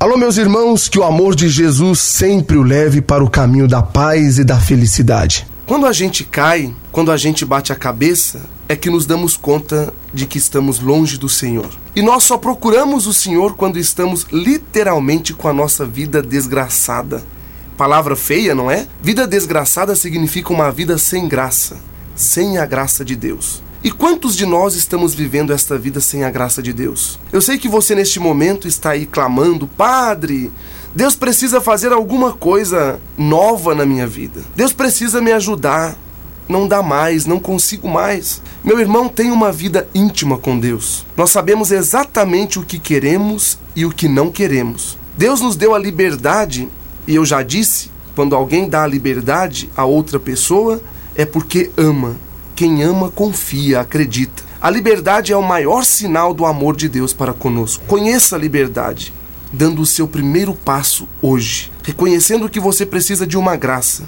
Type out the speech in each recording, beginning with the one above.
Alô, meus irmãos, que o amor de Jesus sempre o leve para o caminho da paz e da felicidade. Quando a gente cai, quando a gente bate a cabeça, é que nos damos conta de que estamos longe do Senhor. E nós só procuramos o Senhor quando estamos literalmente com a nossa vida desgraçada. Palavra feia, não é? Vida desgraçada significa uma vida sem graça, sem a graça de Deus. E quantos de nós estamos vivendo esta vida sem a graça de Deus? Eu sei que você neste momento está aí clamando, Padre, Deus precisa fazer alguma coisa nova na minha vida. Deus precisa me ajudar. Não dá mais, não consigo mais. Meu irmão tem uma vida íntima com Deus. Nós sabemos exatamente o que queremos e o que não queremos. Deus nos deu a liberdade, e eu já disse, quando alguém dá a liberdade a outra pessoa, é porque ama quem ama confia, acredita. A liberdade é o maior sinal do amor de Deus para conosco. Conheça a liberdade, dando o seu primeiro passo hoje, reconhecendo que você precisa de uma graça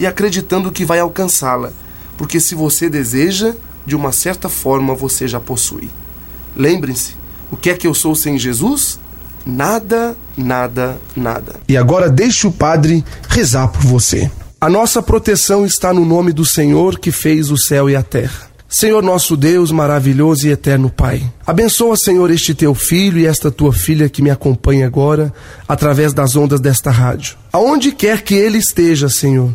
e acreditando que vai alcançá-la, porque se você deseja, de uma certa forma você já possui. Lembrem-se, o que é que eu sou sem Jesus? Nada, nada, nada. E agora deixe o Padre rezar por você. A nossa proteção está no nome do Senhor que fez o céu e a terra. Senhor nosso Deus, maravilhoso e eterno Pai. Abençoa, Senhor, este teu filho e esta tua filha que me acompanha agora através das ondas desta rádio. Aonde quer que ele esteja, Senhor,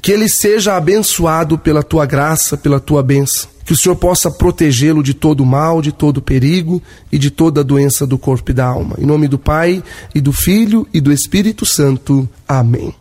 que ele seja abençoado pela tua graça, pela tua bênção. Que o Senhor possa protegê-lo de todo mal, de todo perigo e de toda doença do corpo e da alma. Em nome do Pai, e do Filho e do Espírito Santo. Amém.